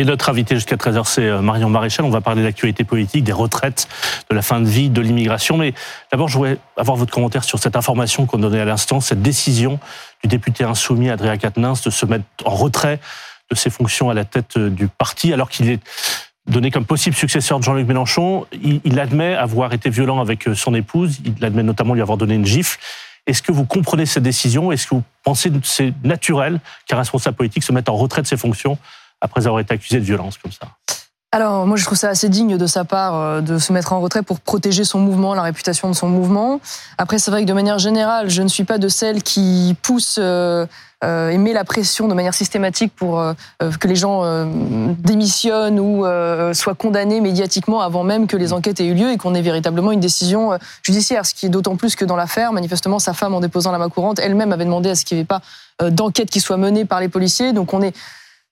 Et notre invité jusqu'à 13h, c'est euh, Marion Maréchal. On va parler de politique, des retraites, de la fin de vie, de l'immigration. Mais d'abord, je voudrais avoir votre commentaire sur cette information qu'on donnait à l'instant, cette décision du député insoumis Adrien Quatennens de se mettre en retrait de ses fonctions à la tête euh, du parti, alors qu'il est donné comme possible successeur de Jean-Luc Mélenchon. Il, il admet avoir été violent avec euh, son épouse. Il admet notamment lui avoir donné une gifle. Est-ce que vous comprenez cette décision? Est-ce que vous pensez que c'est naturel qu'un responsable politique se mette en retrait de ses fonctions après avoir été accusé de violence comme ça alors moi je trouve ça assez digne de sa part euh, de se mettre en retrait pour protéger son mouvement, la réputation de son mouvement. Après c'est vrai que de manière générale, je ne suis pas de celles qui poussent euh, euh, et met la pression de manière systématique pour euh, euh, que les gens démissionnent ou soient condamnés médiatiquement avant même que les enquêtes aient eu lieu et qu'on ait véritablement une décision judiciaire. Ce qui est d'autant plus que dans l'affaire, manifestement, sa femme en déposant la main courante, elle-même avait demandé à ce qu'il n'y ait pas d'enquête qui soit menée par les policiers. Donc on est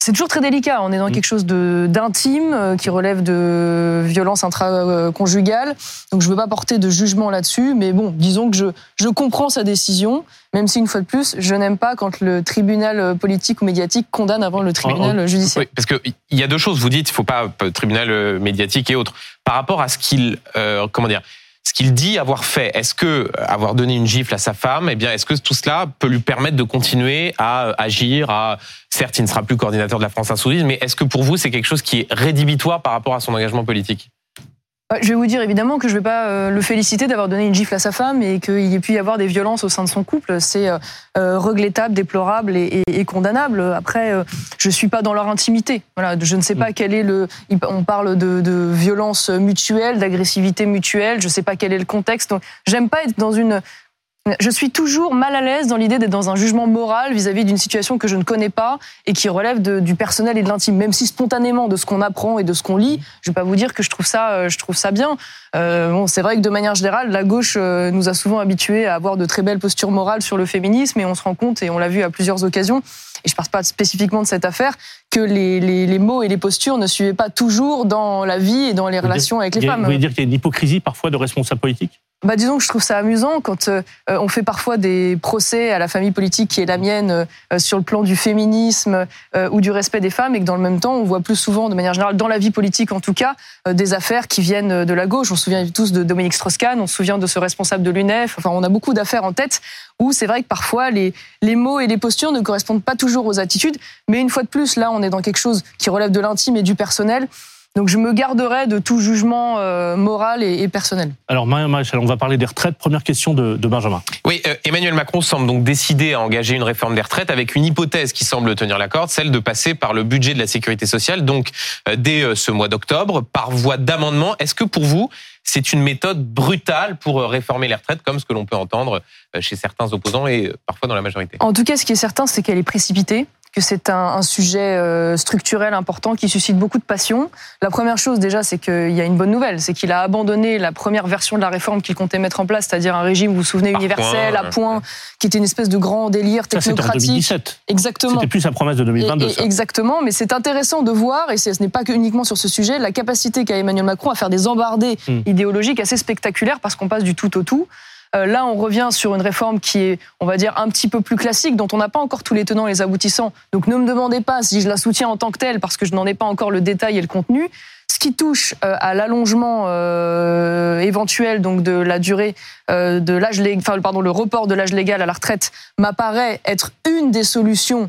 c'est toujours très délicat. On est dans quelque chose d'intime euh, qui relève de violence intraconjugale. Donc je ne veux pas porter de jugement là-dessus, mais bon, disons que je, je comprends sa décision, même si une fois de plus, je n'aime pas quand le tribunal politique ou médiatique condamne avant le tribunal judiciaire. Oui, parce qu'il y a deux choses. Vous dites, il ne faut pas tribunal médiatique et autres. Par rapport à ce qu'il, euh, comment dire, ce qu'il dit avoir fait. Est-ce que avoir donné une gifle à sa femme, eh bien, est-ce que tout cela peut lui permettre de continuer à euh, agir à certes, il ne sera plus coordinateur de la France Insoumise, mais est-ce que pour vous c'est quelque chose qui est rédhibitoire par rapport à son engagement politique? Je vais vous dire évidemment que je ne vais pas euh, le féliciter d'avoir donné une gifle à sa femme et qu'il ait pu y avoir des violences au sein de son couple. C'est euh, euh, regrettable, déplorable et, condamnable. Après, je suis pas dans leur intimité. Voilà, je ne sais pas mm. quel est le. On parle de, de violence mutuelle, d'agressivité mutuelle. Je ne sais pas quel est le contexte. Donc, j'aime pas être dans une je suis toujours mal à l'aise dans l'idée d'être dans un jugement moral vis-à-vis d'une situation que je ne connais pas et qui relève du personnel et de l'intime. Même si spontanément, de ce qu'on apprend et de ce qu'on lit, je vais pas vous dire que je trouve ça, euh, je trouve ça bien. Euh, bon, c'est vrai que de manière générale, la gauche euh, nous a souvent habitués à avoir de très belles postures morales sur le féminisme et on se rend compte, et on l'a vu à plusieurs occasions, et je ne parle pas spécifiquement de cette affaire, que les, les, les, mots et les postures ne suivaient pas toujours dans la vie et dans les relations avec les femmes. Vous voulez dire qu'il y a une hypocrisie parfois de responsables politiques? Bah, disons que je trouve ça amusant quand euh, on fait parfois des procès à la famille politique qui est la mienne euh, sur le plan du féminisme euh, ou du respect des femmes et que dans le même temps on voit plus souvent de manière générale dans la vie politique en tout cas des affaires qui viennent de la gauche. On se souvient tous de Dominique Strauss-Kahn, on se souvient de ce responsable de l'UNEF. Enfin, on a beaucoup d'affaires en tête où c'est vrai que parfois les, les mots et les postures ne correspondent pas toujours aux attitudes. Mais une fois de plus, là, on est dans quelque chose qui relève de l'intime et du personnel. Donc je me garderai de tout jugement euh, moral et, personnel. Alors Marion Maréchal, on va parler des retraites. Première question de, Benjamin. Oui, euh, Emmanuel Macron semble donc décider à engager une réforme des retraites avec une hypothèse qui semble tenir la corde, celle de passer par le budget de la sécurité sociale, donc euh, dès ce mois d'octobre, par voie d'amendement. Est-ce que pour vous, c'est une méthode brutale pour réformer les retraites, comme ce que l'on peut entendre chez certains opposants et parfois dans la majorité? En tout cas, ce qui est certain, c'est qu'elle est précipitée que c'est un, un, sujet euh, structurel important qui suscite beaucoup de passion. La première chose déjà, c'est qu'il y a une bonne nouvelle, c'est qu'il a abandonné la première version de la réforme qu'il comptait mettre en place, c'est-à-dire un régime, vous vous souvenez, universel, à point, qui était une espèce de grand délire technocratique. Ça, en 2017. Exactement. C'était plus sa promesse de 2022. exactement, mais c'est intéressant de voir, et ce n'est pas uniquement sur ce sujet, la capacité qu'a Emmanuel Macron à faire des embardées hmm. idéologiques assez spectaculaires parce qu'on passe du tout au tout. Euh, là, on revient sur une réforme qui est, on va dire, un petit peu plus classique, dont on n'a pas encore tous les tenants et les aboutissants. Donc ne me demandez pas si je la soutiens en tant que telle, parce que je n'en ai pas encore le détail et le contenu. Ce qui touche euh, à l'allongement euh, éventuel donc de la durée de l'âge, enfin pardon, le report de l'âge légal à la retraite m'apparaît être une des solutions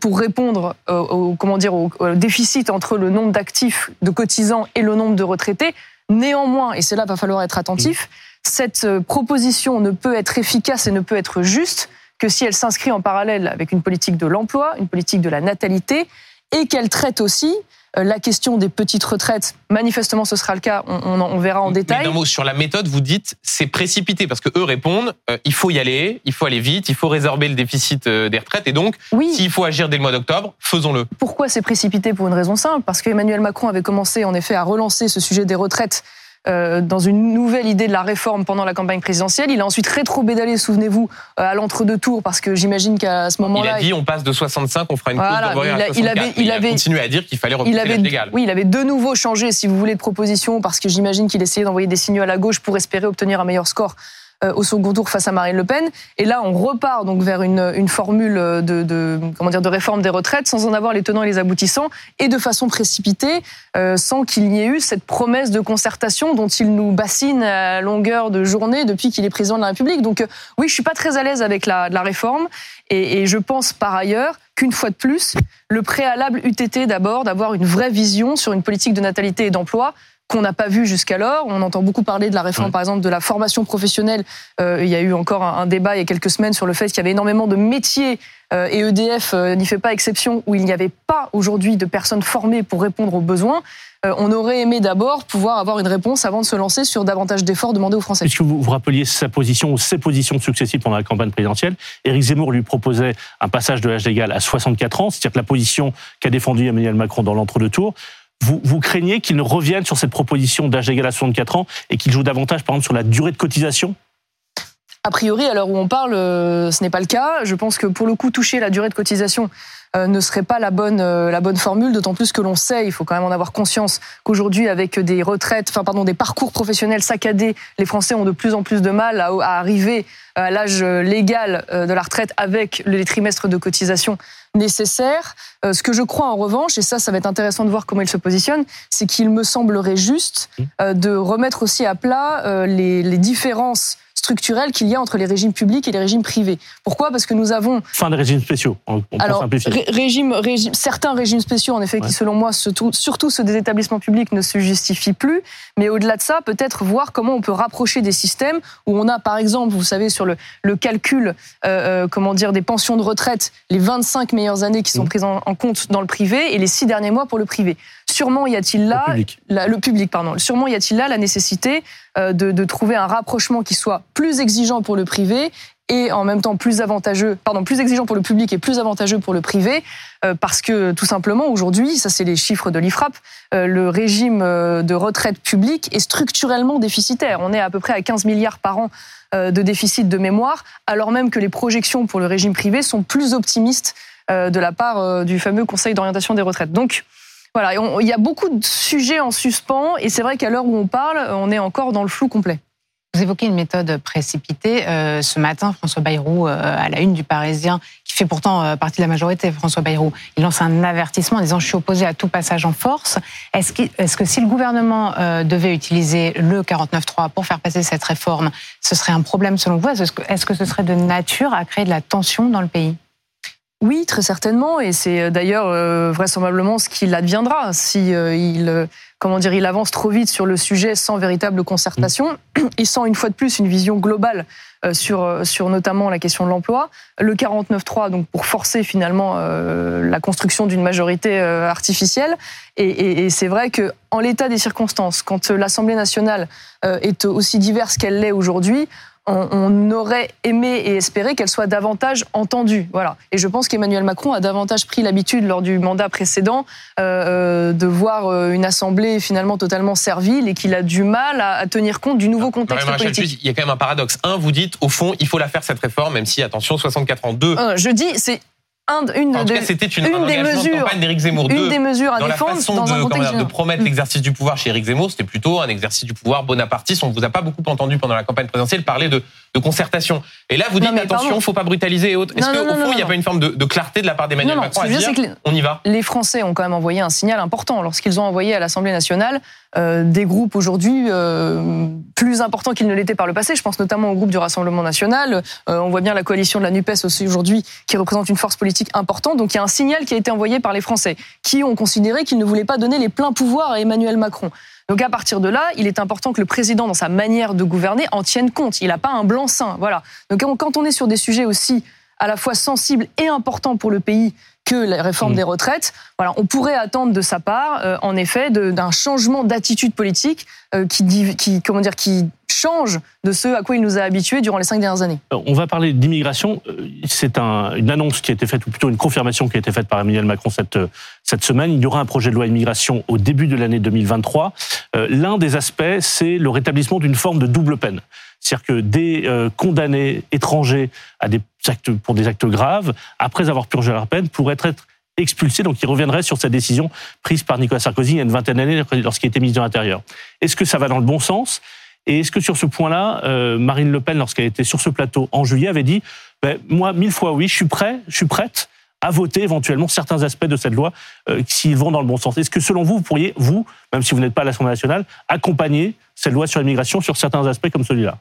pour répondre au, comment dire, au déficit entre le nombre d'actifs de cotisants et le nombre de retraités. Néanmoins, et c'est là va falloir être attentif, cette euh, proposition ne peut être efficace et ne peut être juste que si elle s'inscrit en parallèle avec une politique de l'emploi, une politique de la natalité, et qu'elle traite aussi euh, la question des petites retraites. Manifestement, ce sera le cas. On, verra en détail. Mais d'un mot sur la méthode, vous dites c'est précipité parce que eux répondent euh, il faut y aller, il faut aller vite, il faut résorber le déficit des retraites et donc oui. s'il faut agir dès le mois d'octobre, faisons-le. Pourquoi c'est précipité Pour une raison simple? Parce qu'Emmanuel Macron avait commencé en effet à relancer ce sujet des retraites euh, dans une nouvelle idée de la réforme pendant la campagne présidentielle. Il a ensuite rétro-bédalé, souvenez-vous, euh, à l'entre-deux tours, parce que j'imagine qu'à ce moment-là... Il a dit on passe de 65, on fera une voilà, course il, a, il, avait, il, avait, continué à dire qu'il fallait repousser l'âge légal. Oui, il avait de nouveau changé, si vous voulez, de proposition, parce que j'imagine qu'il essayait d'envoyer des signaux à la gauche pour espérer obtenir un meilleur score au second tour face à Marine Le Pen. Et là, on repart donc vers une, une formule de, de, comment dire de réforme des retraites sans en avoir les tenants et les aboutissants et de façon précipitée, euh, sans qu'il n'y ait eu cette promesse de concertation dont il nous bassine à longueur de journée depuis qu'il est président de la République. Donc euh, oui, je suis pas très à l'aise avec la, la réforme et, et je pense par ailleurs qu'une fois de plus, le préalable eût été d'abord d'avoir une vraie vision sur une politique de natalité et d'emploi qu'on n'a pas vu jusqu'alors. On entend beaucoup parler de la réforme, par exemple, de la formation professionnelle. Euh, il y a eu encore un, débat il y a quelques semaines sur le fait qu'il y avait énormément de métiers, euh, et EDF euh, n'y fait pas exception, où il n'y avait pas aujourd'hui de personnes formées pour répondre aux besoins. on aurait aimé d'abord pouvoir avoir une réponse avant de se lancer sur davantage d'efforts demandés aux Français. Puisque vous vous rappeliez sa position ou ses positions successives pendant la campagne présidentielle, Éric Zemmour lui proposait un passage de l'âge légal à 64 ans, c'est-à-dire que la position qu'a défendue Emmanuel Macron dans l'entre-deux tours vous, vous craignez qu'il ne revienne sur cette proposition d'âge égal à 64 ans et qu'il joue davantage, par exemple, sur la durée de cotisation? A priori, à l'heure où on parle, euh, ce n'est pas le cas. Je pense que pour le coup, toucher la durée de cotisation euh, ne serait pas la bonne euh, la bonne formule. D'autant plus que l'on sait, il faut quand même en avoir conscience qu'aujourd'hui, avec des retraites, enfin pardon, des parcours professionnels saccadés, les Français ont de plus en plus de mal à, à arriver à l'âge légal de la retraite avec les trimestres de cotisation nécessaires. Ce que je crois en revanche, et ça, ça va être intéressant de voir comment il se positionne, c'est qu'il me semblerait juste mmh. de remettre aussi à plat les, les différences structurelle qu'il y a entre les régimes publics et les régimes privés. Pourquoi? Parce que nous avons... Fin des régimes spéciaux, on, on Alors, régime, régime, certains régimes spéciaux, en effet, qui selon moi, surtout ceux des établissements publics, ne se justifient plus. Mais au-delà de ça, peut-être voir comment on peut rapprocher des systèmes où on a, par exemple, vous savez, sur le, le calcul, euh, euh comment dire, des pensions de retraite, les 25 meilleures années qui sont mmh. prises en, en compte dans le privé et les 6 derniers mois pour le privé. Sûrement y a-t-il là le public. La, le public, pardon. Sûrement y a-t-il là la nécessité euh, de, de, trouver un rapprochement qui soit plus exigeant pour le privé et en même temps plus avantageux, pardon, plus exigeant pour le public et plus avantageux pour le privé, euh, parce que tout simplement aujourd'hui, ça c'est les chiffres de l'Ifrap, euh, le régime de retraite publique est structurellement déficitaire. On est à peu près à 15 milliards par an de déficit de mémoire, alors même que les projections pour le régime privé sont plus optimistes de la part du fameux Conseil d'orientation des retraites. Donc voilà, il y a beaucoup de sujets en suspens et c'est vrai qu'à l'heure où on parle, on est encore dans le flou complet. Vous évoquez une méthode précipitée. Euh, ce matin, François Bayrou, euh, à la une du Parisien, qui fait pourtant euh, partie de la majorité, François Bayrou, il lance un avertissement en disant je suis opposé à tout passage en force. Est-ce que, est que, si le gouvernement devait utiliser le 49.3 pour faire passer cette réforme, ce serait un problème selon vous? Est -ce que ce serait de nature à créer de la tension dans le pays? Oui, très certainement, et c'est euh, d'ailleurs euh, vraisemblablement ce qu'il adviendra si euh, il, comment dire, il avance trop vite sur le sujet sans véritable concertation mm. et sans une fois de plus une vision globale sur sur notamment la question de l'emploi. Le 49-3, donc pour forcer finalement la construction d'une majorité artificielle, et, et, et c'est vrai que en l'état des circonstances, quand l'Assemblée nationale est aussi diverse qu'elle l'est aujourd'hui, on, aurait aimé et espéré qu'elle soit davantage entendue. Voilà. Et je pense qu'Emmanuel Macron a davantage pris l'habitude lors du mandat précédent euh, euh, de voir euh, une assemblée finalement totalement servile et qu'il a du mal à, tenir compte du nouveau contexte politique. il y a quand même un paradoxe. Un, vous dites au fond, il faut la faire cette réforme, même si attention, 64 ans. Deux. je dis c'est une, en tout cas, c'était une, une des mesures, d'Éric Zemmour. Une des mesures à dans défendre la façon dans de, un de promettre l'exercice du pouvoir chez Éric Zemmour, c'était plutôt un exercice du pouvoir bonapartiste. On ne vous a pas beaucoup entendu pendant la campagne présidentielle parler de, de concertation. Et là, vous dites attention, il ne faut pas brutaliser et autres. Est-ce qu'au fond, il n'y a pas une forme de, de clarté de la part d'Emmanuel Macron à dire on y va? Les Français ont quand même envoyé un signal important lorsqu'ils ont envoyé à l'Assemblée nationale euh, des groupes aujourd'hui euh, plus importants qu'ils ne l'étaient par le passé. Je pense notamment au groupe du Rassemblement national. Euh, on voit bien la coalition de la NUPES aussi aujourd'hui qui représente une force politique importante. Donc il y a un signal qui a été envoyé par les Français qui ont considéré qu'ils ne voulaient pas donner les pleins pouvoirs à Emmanuel Macron. Donc à partir de là, il est important que le président, dans sa manière de gouverner, en tienne compte. Il n'a pas un blanc-seing. Voilà. Donc quand on est sur des sujets aussi à la fois sensibles et importants pour le pays que la réforme mmh. des retraites. Voilà, on pourrait attendre de sa part, euh, en effet, d'un changement d'attitude politique euh, qui, qui, comment dire, qui change de ce à quoi il nous a habitués durant les cinq dernières années. On va parler d'immigration. Euh, c'est un, une annonce qui a été faite, ou plutôt une confirmation qui a été faite par Emmanuel Macron cette, cette semaine. Il y aura un projet de loi immigration au début de l'année 2023. L'un des aspects, c'est le rétablissement d'une forme de double peine. C'est-à-dire que des condamnés étrangers pour des actes graves, après avoir purgé leur peine, pourraient être expulsés, donc ils reviendraient sur cette décision prise par Nicolas Sarkozy il y a une vingtaine d'années lorsqu'il était ministre de l'Intérieur. Est-ce que ça va dans le bon sens? Et est-ce que sur ce point-là, euh, Marine Le Pen, lorsqu'elle était sur ce plateau en juillet, avait dit ben, moi, mille fois oui, je suis prêt, je suis prête à voter éventuellement certains aspects de cette loi euh, s'ils vont dans le bon sens. Est-ce que selon vous, vous pourriez, vous, même si vous n'êtes pas à l'Assemblée nationale, accompagner cette loi sur l'immigration sur certains aspects comme celui-là?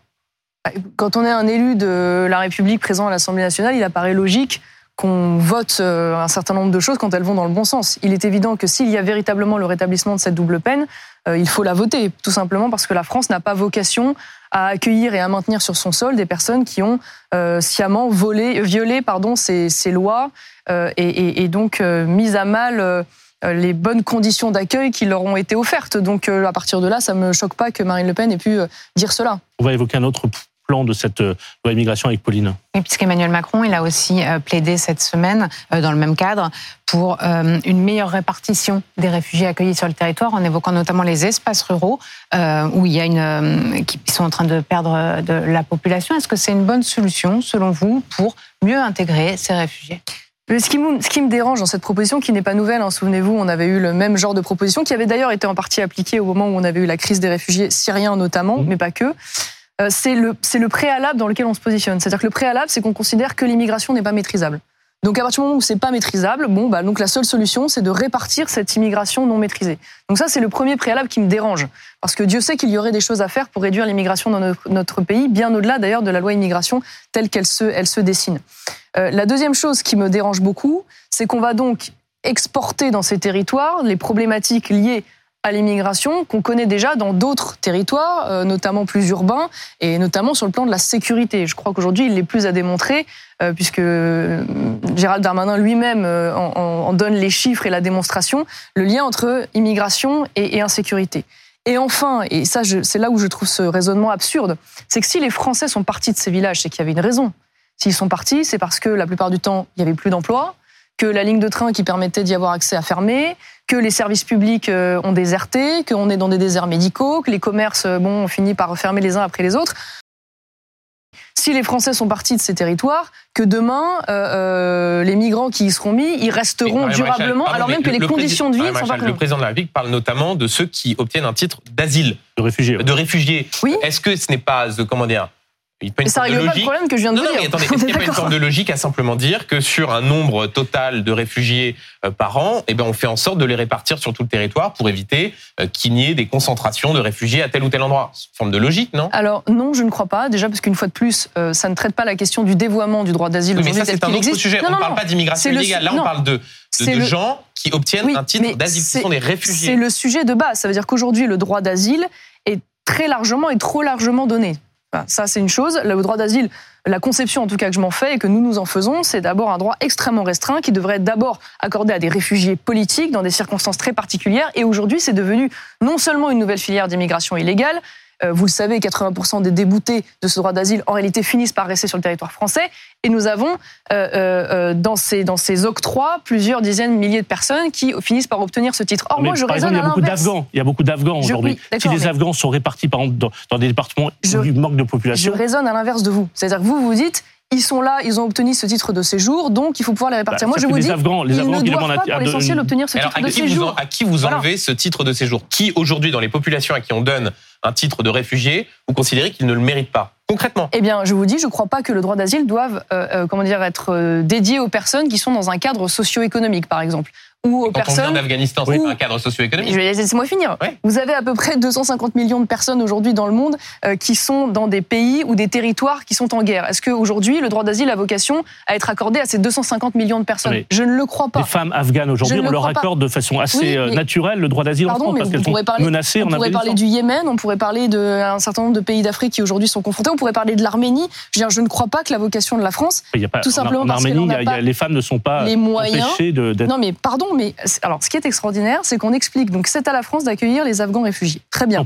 Quand on est un élu de la République présent à l'Assemblée nationale, il apparaît logique qu'on vote euh, un certain nombre de choses quand elles vont dans le bon sens. Il est évident que s'il y a véritablement le rétablissement de cette double peine, euh, il faut la voter, tout simplement parce que la France n'a pas vocation à accueillir et à maintenir sur son sol des personnes qui ont euh, sciemment violé ces, lois et, et, donc mis à mal les bonnes conditions d'accueil qui leur ont été offertes. Donc à partir de là, ça me choque pas que Marine Le Pen ait pu dire cela. On va évoquer un autre plan de cette euh, loi immigration avec Pauline Oui, puisqu'Emmanuel Macron, il a aussi euh, plaidé cette semaine, euh, dans le même cadre, pour une meilleure répartition des réfugiés accueillis sur le territoire, en évoquant notamment les espaces ruraux, où il y a une, qui sont en train de perdre de la population. Est-ce que c'est une bonne solution, selon vous, pour mieux intégrer ces réfugiés? Ce qui, me, ce qui me dérange dans cette proposition, qui n'est pas nouvelle, hein, souvenez-vous, on avait eu le même genre de proposition, qui avait d'ailleurs été en partie appliquée au moment où on avait eu la crise des réfugiés syriens notamment, mmh. mais pas que. Euh, c'est le, le préalable dans lequel on se positionne. C'est-à-dire que le préalable, c'est qu'on considère que l'immigration n'est pas maîtrisable. Donc à partir du moment où c'est pas maîtrisable, bon bah donc la seule solution c'est de répartir cette immigration non maîtrisée. Donc ça c'est le premier préalable qui me dérange parce que Dieu sait qu'il y aurait des choses à faire pour réduire l'immigration dans notre, pays, bien au-delà d'ailleurs de la loi immigration telle qu'elle se elle se dessine. Euh, la deuxième chose qui me dérange beaucoup, c'est qu'on va donc exporter dans ces territoires les problématiques liées à l'immigration qu'on connaît déjà dans d'autres territoires, euh, notamment plus urbains, et notamment sur le plan de la sécurité. Je crois qu'aujourd'hui, il est plus à démontrer, euh, puisque euh, Gérald Darmanin lui-même en, donne les chiffres et la démonstration, le lien entre immigration et, insécurité. Et enfin, et ça, c'est là où je trouve ce raisonnement absurde, c'est que si les Français sont partis de ces villages, c'est qu'il y avait une raison. S'ils sont partis, c'est parce que la plupart du temps, il n'y avait plus d'emplois, que la ligne de train qui permettait d'y avoir accès a fermé, que les services publics euh, ont déserté, qu'on est dans des déserts médicaux, que les commerces euh, bon, ont fini par fermer les uns après les autres. Si les Français sont partis de ces territoires, que demain, euh, les migrants qui y seront mis, ils resteront durablement, alors même que les conditions de vie ne sont pas Le président de la République parle notamment de ceux qui obtiennent un titre d'asile. De réfugiés. De réfugiés. Oui. Est-ce que ce n'est pas, comment dire, pas ça règle pas le problème que je viens de non, vous non, dire. Mais attendez, est-ce qu'il n'y a pas une forme de logique à simplement dire que sur un nombre total de réfugiés euh, par an, eh ben, on fait en sorte de les répartir sur tout le territoire pour éviter euh, qu'il n'y ait des concentrations de réfugiés à tel ou tel endroit C'est une forme de logique, non? Alors non, je ne crois pas. Déjà parce qu'une fois de plus, euh, ça ne traite pas la question du dévoiement du droit d'asile. mais ça, c'est un autre sujet. on ne parle pas d'immigration illégale. Là, on parle de, de, gens qui obtiennent un titre d'asile. Ce sont des réfugiés. C'est le sujet de base. Ça veut dire qu'aujourd'hui, le droit d'asile est très largement et trop largement donné ça, c'est une chose. Le droit d'asile, la conception en tout cas que je m'en fais et que nous nous en faisons, c'est d'abord un droit extrêmement restreint qui devrait être d'abord accordé à des réfugiés politiques dans des circonstances très particulières. Et aujourd'hui, c'est devenu non seulement une nouvelle filière d'immigration illégale, euh, vous le savez, 80% des déboutés de ce droit d'asile, en réalité, finissent par rester sur le territoire français. Et nous avons, euh, euh, dans, ces, dans ces octrois, plusieurs dizaines, de milliers de personnes qui finissent par obtenir ce titre. Or, moi, je raisonne il y a beaucoup d'Afghans. Il y a beaucoup d'Afghans aujourd'hui. si les Afghans sont répartis, par exemple, dans, des départements où il manque de population. Je raisonne à l'inverse de vous. C'est-à-dire que vous, vous dites, ils sont là, ils ont obtenu ce titre de séjour, donc il faut pouvoir les répartir. Bah, Moi, je vous les dis, Afghans, les Afghans ils ne doivent pas, pour l'essentiel, obtenir ce titre de séjour. à qui vous enlevez ce titre de séjour? Qui, aujourd'hui, dans les populations à qui on donne un titre de réfugié, vous considérez qu'il ne le mérite pas? Concrètement. Eh bien, je vous dis, je ne crois pas que le droit d'asile doive, euh, euh, comment dire, être euh, dédié aux personnes qui sont dans un cadre socio-économique, par exemple ou aux Quand personnes. On vient d'Afghanistan, c'est un cadre socio-économique. Je vais laisser-moi finir. Vous avez à peu près 250 millions de personnes aujourd'hui dans le monde euh, qui sont dans des pays ou des territoires qui sont en guerre. Est-ce qu'aujourd'hui, le droit d'asile a vocation à être accordé à ces 250 millions de personnes? Je ne le crois pas. Les femmes afghanes aujourd'hui, on leur accorde de façon assez euh, naturelle le droit d'asile en France parce qu'elles sont parler, menacées on pourrait parler du Yémen, on pourrait parler d'un certain nombre de pays d'Afrique qui aujourd'hui sont confrontés, on pourrait parler de l'Arménie. Je, veux dire, je ne crois pas que la vocation de la France, tout simplement en, parce Arménie, les femmes ne sont pas les moyens. empêchées de. Non, mais pardon, mais alors ce qui est extraordinaire, c'est qu'on explique donc c'est à la France d'accueillir les Afghans réfugiés. Très bien.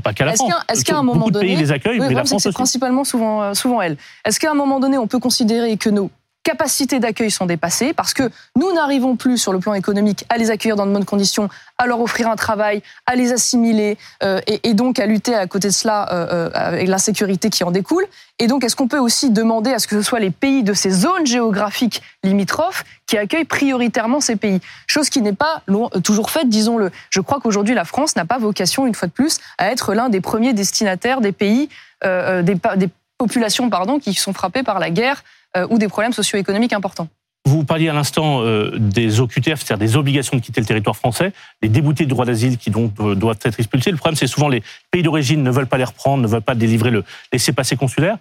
Est-ce qu'à un moment donné, pays les accueillent, mais la France c'est principalement souvent euh, souvent elle. Est-ce qu'à un moment donné, on peut considérer que nos capacités d'accueil sont dépassées parce que nous n'arrivons plus sur le plan économique à les accueillir dans de bonnes conditions, à leur offrir un travail, à les assimiler euh, et, donc à lutter à côté de cela euh, euh, avec l'insécurité qui en découle. Et donc, est-ce qu'on peut aussi demander à ce que ce soit les pays de ces zones géographiques limitrophes qui accueillent prioritairement ces pays? Chose qui n'est pas toujours faite, disons-le. Je crois qu'aujourd'hui, la France n'a pas vocation, une fois de plus, à être l'un des premiers destinataires des pays, des, des populations pardon, qui sont frappées par la guerre euh, ou des problèmes socio-économiques importants. Vous parliez à l'instant euh, des OQTF, c'est-à-dire des obligations de quitter le territoire français, les déboutés du droit d'asile qui donc euh, doivent être expulsés. Le problème, c'est souvent les pays d'origine ne veulent pas les reprendre, ne veulent pas délivrer le laisser-passer consulaire.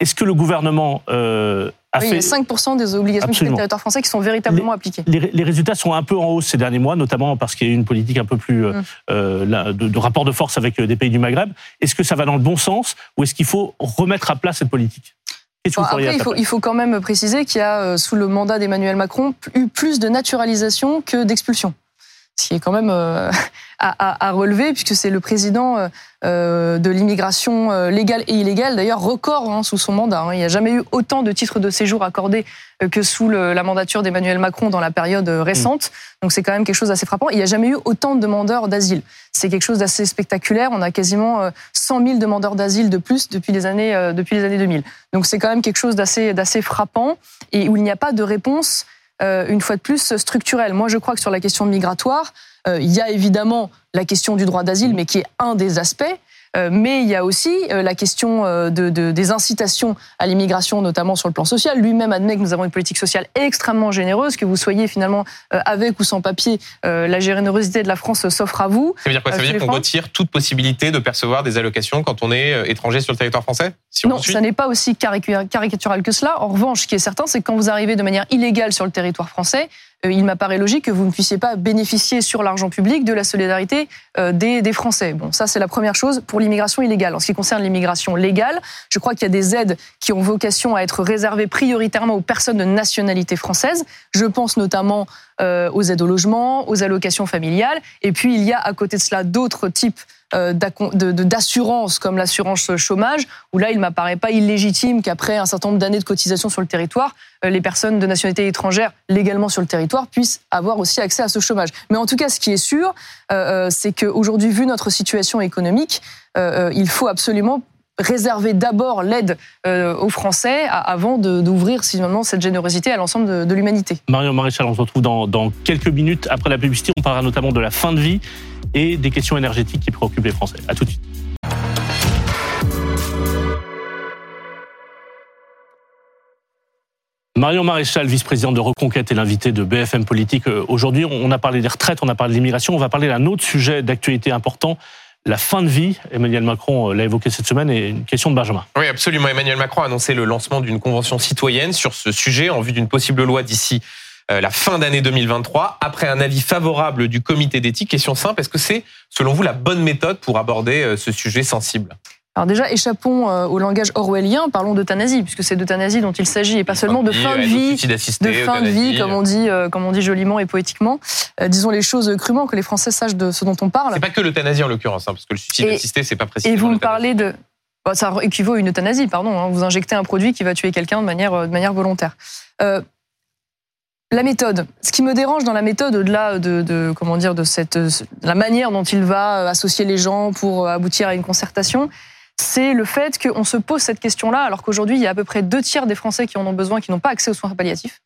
Est-ce que le gouvernement euh, a oui, fait... Il y a 5% des obligations du territoire français qui sont véritablement appliquées. Les, résultats sont un peu en hausse ces derniers mois, notamment parce qu'il y a eu une politique un peu plus mm. de, de, rapport de force avec des pays du Maghreb. Est-ce que ça va dans le bon sens ou est-ce qu'il faut remettre à plat cette politique? Après, il faut, il faut, quand même préciser qu'il y a, euh, sous le mandat d'Emmanuel Macron, eu plus de naturalisation que d'expulsion. Ce qui est quand même euh, à, relever, puisque c'est le président euh, de l'immigration légale et illégale, d'ailleurs record hein, sous son mandat. Hein. Il n'y a jamais eu autant de titres de séjour accordés que sous la mandature d'Emmanuel Macron dans la période récente. Donc c'est quand même quelque chose d'assez frappant. Il n'y a jamais eu autant de demandeurs d'asile. C'est quelque chose d'assez spectaculaire. On a quasiment 100 000 demandeurs d'asile de plus depuis les années, depuis les années 2000. Donc c'est quand même quelque chose d'assez frappant et où il n'y a pas de réponse euh, une fois de plus, structurelle. Moi, je crois que sur la question migratoire, euh, il y a évidemment la question du droit d'asile, mais qui est un des aspects. Euh, mais il y a aussi euh, la question euh, de, des incitations à l'immigration, notamment sur le plan social. Lui-même admet que nous avons une politique sociale extrêmement généreuse, que vous soyez finalement avec ou sans papier, la générosité de la France s'offre à vous. Ça veut dire quoi? Ça veut dire qu'on retire toute possibilité de percevoir des allocations quand on est étranger sur le territoire français? Non, ça n'est pas aussi caricatural que cela. En revanche, ce qui est certain, c'est que quand vous arrivez de manière illégale sur le territoire français, euh, il m'apparaît logique que vous ne puissiez pas bénéficier sur l'argent public de la solidarité euh, des, Français. Bon, ça c'est la première chose pour l'immigration illégale. En ce qui concerne l'immigration légale, je crois qu'il y a des aides qui ont vocation à être réservées prioritairement aux personnes de nationalité française. Je pense notamment euh, aux aides au logement, aux allocations familiales. Et puis il y a à côté de cela d'autres types euh, d'assurance comme l'assurance chômage, où là, il m'apparaît pas illégitime qu'après un certain nombre d'années de cotisation sur le territoire, euh, les personnes de nationalité étrangère légalement sur le territoire puissent avoir aussi accès à ce chômage. Mais en tout cas, ce qui est sûr, euh, c'est qu'aujourd'hui, vu notre situation économique, il faut absolument réserver d'abord l'aide aux Français avant d'ouvrir finalement cette générosité à l'ensemble de, l'humanité. Marion Maréchal, on se retrouve dans, dans quelques minutes après la publicité. On parlera notamment de la fin de vie et des questions énergétiques qui préoccupent les Français. À tout de suite. Marion Maréchal, vice-présidente de Reconquête et l'invité de BFM Politique. Euh, aujourd'hui, on a parlé des retraites, on a parlé de l'immigration, on va parler d'un autre sujet d'actualité important, la fin de vie. Emmanuel Macron euh, l'a évoqué cette semaine et une question de Benjamin. Oui, absolument. Emmanuel Macron a annoncé le lancement d'une convention citoyenne sur ce sujet en vue d'une possible loi d'ici la fin d'année 2023, après un avis favorable du comité d'éthique. Question simple, est-ce que c'est, selon vous, la bonne méthode pour aborder euh, ce sujet sensible? Alors déjà, échappons euh, au langage orwellien, parlons d'euthanasie, puisque c'est d'euthanasie dont il s'agit, et pas seulement de fin de vie, de fin de vie, comme on dit, comme on dit joliment et poétiquement. disons les choses crûment, que les Français sachent de ce dont on parle. C'est pas que l'euthanasie en l'occurrence, hein, parce que le suicide assisté, c'est pas précis. Et vous me parlez de, ça équivaut à une euthanasie, pardon. Hein, vous injectez un produit qui va tuer quelqu'un de manière, de manière volontaire. La méthode. Ce qui me dérange dans la méthode, au-delà de, comment dire de cette la manière dont il va euh, associer les gens pour euh, aboutir à une concertation, c'est le fait qu'on se pose cette question-là, alors qu'aujourd'hui il y a à peu près deux tiers des Français qui en ont besoin, qui n'ont pas accès aux soins palliatifs,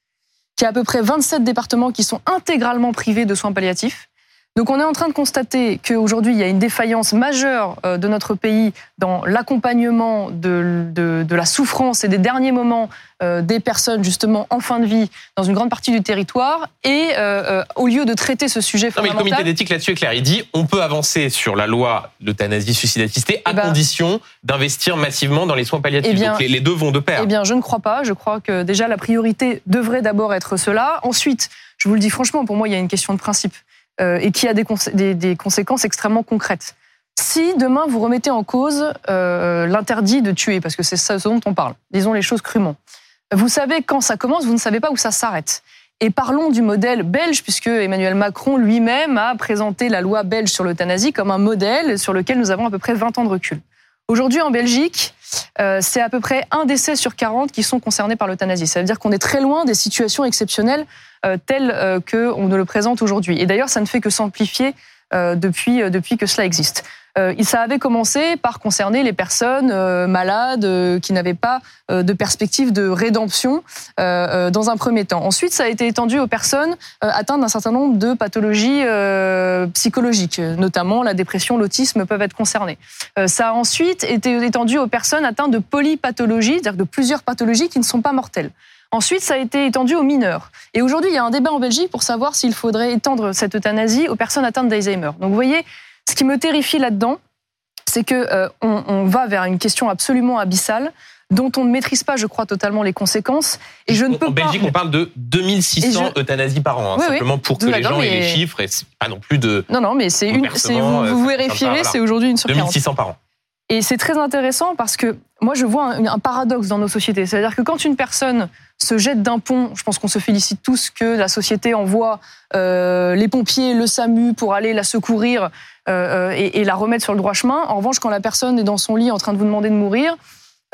qu'il y a à peu près 27 départements qui sont intégralement privés de soins palliatifs, donc on est en train de constater qu'aujourd'hui, il y a une défaillance majeure euh, de notre pays dans l'accompagnement de, de, la souffrance et des derniers moments euh, des personnes justement en fin de vie dans une grande partie du territoire. Et euh, au lieu de traiter ce sujet fondamental... Non, mais le comité d'éthique là-dessus est clair. Il dit on peut avancer sur la loi d'euthanasie suicide assistée à eh ben condition d'investir massivement dans les soins palliatifs. Eh Donc les deux vont de pair. Eh bien, je ne crois pas. Je crois que déjà la priorité devrait d'abord être cela. Ensuite, je vous le dis franchement, pour moi, il y a une question de principe. Euh, et qui a des, conséquences extrêmement concrètes. Si demain vous remettez en cause euh, l'interdit de tuer, parce que c'est ça ce dont on parle, disons les choses crûment, vous savez quand ça commence, vous ne savez pas où ça s'arrête. Et parlons du modèle belge, puisque Emmanuel Macron lui-même a présenté la loi belge sur l'euthanasie comme un modèle sur lequel nous avons à peu près 20 ans de recul. Aujourd'hui, en Belgique, euh, c'est à peu près un décès sur 40 qui sont concernés par l'euthanasie. Ça veut dire qu'on est très loin des situations exceptionnelles euh, telles euh, qu'on ne le présente aujourd'hui. Et d'ailleurs, ça ne fait que s'amplifier depuis, depuis que cela existe. Euh, ça avait commencé par concerner les personnes euh, malades euh, qui n'avaient pas de perspective de rédemption dans un premier temps. Ensuite, ça a été étendu aux personnes atteintes d'un certain nombre de pathologies psychologiques, notamment la dépression, l'autisme peuvent être concernés. ça a ensuite été étendu aux personnes atteintes de polypathologies, c'est-à-dire de plusieurs pathologies qui ne sont pas mortelles. Ensuite, ça a été étendu aux mineurs. Et aujourd'hui, il y a un débat en Belgique pour savoir s'il faudrait étendre cette euthanasie aux personnes atteintes d'Alzheimer. Donc vous voyez, ce qui me terrifie là-dedans, c'est que euh, on, va vers une question absolument abyssale dont on ne maîtrise pas, je crois, totalement les conséquences. Et je ne peux en Belgique, on parle de 2600 euthanasies par an, hein, simplement pour que les gens aient les chiffres et pas non plus de. Non, non, mais c'est une. Vous, vous vérifierez, c'est aujourd'hui une sur 2600 par an. Et c'est très intéressant parce que moi, je vois un, paradoxe dans nos sociétés. C'est-à-dire que quand une personne se jette d'un pont, je pense qu'on se félicite tous que la société envoie euh, les pompiers, le SAMU pour aller la secourir euh, et, la remettre sur le droit chemin. En revanche, quand la personne est dans son lit en train de vous demander de mourir,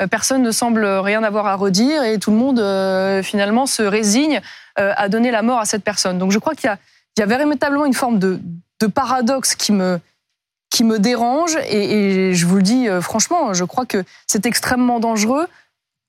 euh, personne ne semble rien avoir à redire et tout le monde finalement se résigne à donner la mort à cette personne. Donc je crois qu'il y, a, véritablement une forme de, paradoxe qui me dérange et, je vous le dis euh, franchement, je crois que c'est extrêmement dangereux.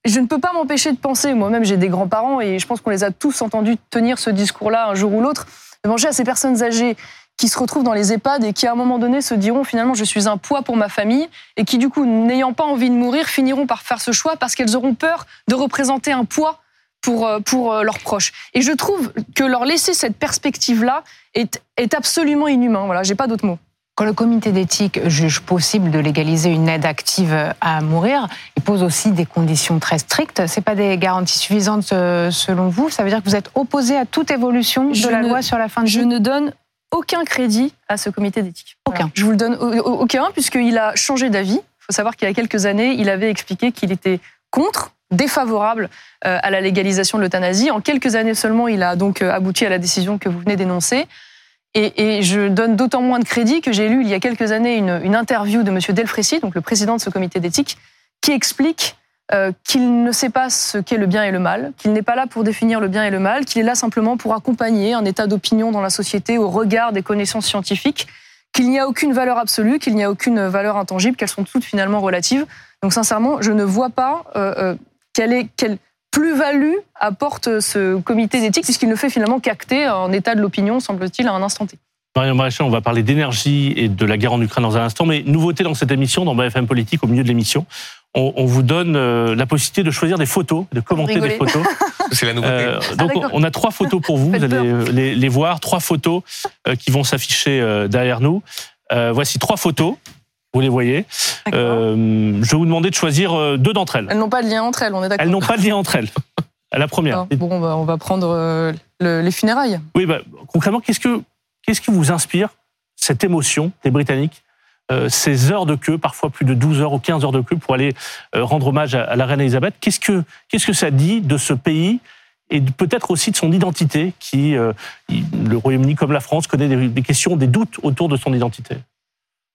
Je ne peux pas m'empêcher de penser, moi-même j'ai des grands-parents et je pense qu'on les a tous entendus tenir ce discours-là un jour ou l'autre, de manger à ces personnes âgées qui se retrouvent dans les EHPAD et qui à un moment donné se diront finalement je suis un poids pour ma famille et qui du coup n'ayant pas envie de mourir finiront par faire ce choix parce qu'elles auront peur de représenter un poids pour, euh, pour euh, leurs proches. Et je trouve que leur laisser cette perspective-là est, est absolument inhumain. Voilà, j'ai pas d'autres mots. Quand le comité d'éthique juge possible de légaliser une aide active à mourir, il pose aussi des conditions très strictes. C'est pas des garanties suffisantes euh, selon vous? Ça veut dire que vous êtes opposé à toute évolution de la loi sur la fin de vie? Je ne donne aucun crédit à ce comité d'éthique. Aucun. Je vous le donne aucun puisqu'il a changé d'avis. Il faut savoir qu'il y a quelques années, il avait expliqué qu'il était contre défavorable euh, à la légalisation de l'euthanasie. En quelques années seulement, il a donc euh, abouti à la décision que vous venez d'énoncer. Et, je donne d'autant moins de crédit que j'ai lu il y a quelques années une, interview de M. Delfrécy, donc le président de ce comité d'éthique, qui explique euh, qu'il ne sait pas ce qu'est le bien et le mal, qu'il n'est pas là pour définir le bien et le mal, qu'il est là simplement pour accompagner un état d'opinion dans la société au regard des connaissances scientifiques, qu'il n'y a aucune valeur absolue, qu'il n'y a aucune valeur intangible, qu'elles sont toutes finalement relatives. Donc sincèrement, je ne vois pas euh, euh, quelle est quelle plus-value apporte ce comité d'éthique, puisqu'il ne fait finalement qu'acter un état de l'opinion, semble-t-il, à un instant T. Marion Maréchal, on va parler d'énergie et de la guerre en Ukraine dans un instant, mais nouveauté dans cette émission, dans BFM Politique, au milieu de l'émission, on, vous donne euh, la possibilité de choisir des photos, de commenter des photos. C'est la nouveauté. Euh, donc on a trois photos pour vous, vous allez euh, les, voir, trois photos qui vont s'afficher derrière nous. voici trois photos. Vous les voyez. Euh, je vais vous demander de choisir euh, deux d'entre elles. Elles n'ont pas de lien entre elles, on est d'accord. Elles n'ont pas de lien entre elles. La première. bon, on va prendre euh, les funérailles. Oui, bah, concrètement, qu'est-ce que qu'est-ce qui vous inspire cette émotion des Britanniques ces heures de queue, parfois plus de 12 heures ou 15 heures de queue pour aller rendre hommage à, la reine Elisabeth. Qu'est-ce que, qu'est-ce que ça dit de ce pays et peut-être aussi de son identité qui, le Royaume-Uni comme la France, connaît des questions, des doutes autour de son identité?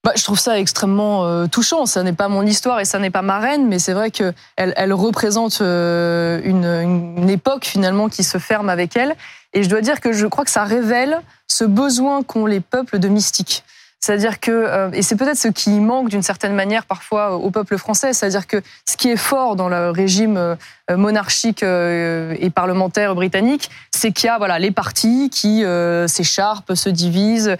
Bah, je trouve ça extrêmement euh, touchant. Ça n'est pas mon histoire et ça n'est pas ma reine, mais c'est vrai que elle, elle représente euh, une, une, époque finalement qui se ferme avec elle. Et je dois dire que je crois que ça révèle ce besoin qu'ont les peuples de mystique. C'est-à-dire que, euh, et c'est peut-être ce qui manque d'une certaine manière parfois au peuple français, c'est-à-dire que ce qui est fort dans le régime euh, monarchique euh, et parlementaire britannique, c'est qu'il y a voilà les partis qui s'écharpent, se divisent,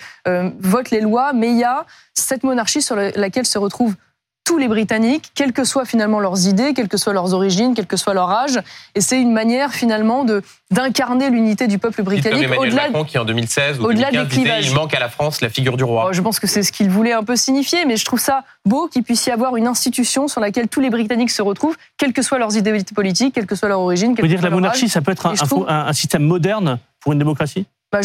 votent les lois, mais il y a cette monarchie sur laquelle se retrouvent tous les Britanniques, quelles que soient finalement leurs idées, quelles que soient leurs origines, quel que soit leur âge. Et c'est une manière finalement de d'incarner l'unité du peuple britannique. au-delà Macron qui en 2016 ou au-delà des clivages. il manque à la France la figure du roi. Oh, je pense que c'est ce qu'il voulait un peu signifier, mais je trouve ça beau qu'il puisse y avoir une institution sur laquelle tous les Britanniques se retrouvent, quelles que soient leurs idées politiques, quelle que soit leur origine. Vous dire que la monarchie, ça peut être un système moderne pour une démocratie? Bah,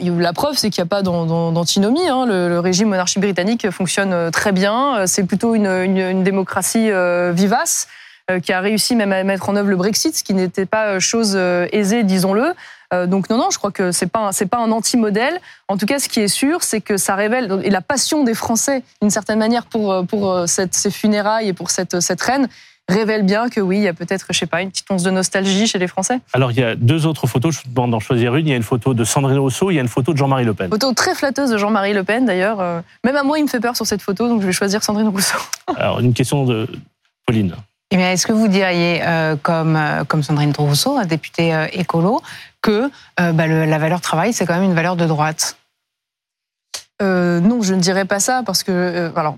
la preuve, c'est qu'il n'y a pas d'antinomie. Hein. Le, régime monarchie britannique fonctionne euh, très bien. Euh, c'est plutôt une, démocratie euh, vivace. qui a réussi même à mettre en œuvre le Brexit, ce qui n'était pas chose aisée, disons-le. Donc non, non, je crois que c'est pas pas un anti-modèle. En tout cas, ce qui est sûr, c'est que ça révèle et la passion des Français, d'une certaine manière, pour ces funérailles et pour cette reine révèle bien que oui, il y a peut-être, je sais pas, une petite once de nostalgie chez les Français. Alors il y a deux autres photos, je vous demande d'en choisir une. Il y a une photo de Sandrine Rousseau, il y a une photo de Jean-Marie Le Pen. Photo très flatteuse de Jean-Marie Le Pen d'ailleurs. Euh, même à moi, il me fait peur sur cette photo, donc je vais choisir Sandrine Rousseau. Alors une question de Pauline. Eh est-ce que vous diriez, euh, comme, euh, comme Sandrine Rousseau, députée écolo, que bah, la valeur travail, c'est quand même une valeur de droite? Non, je ne dirais pas ça, parce que alors,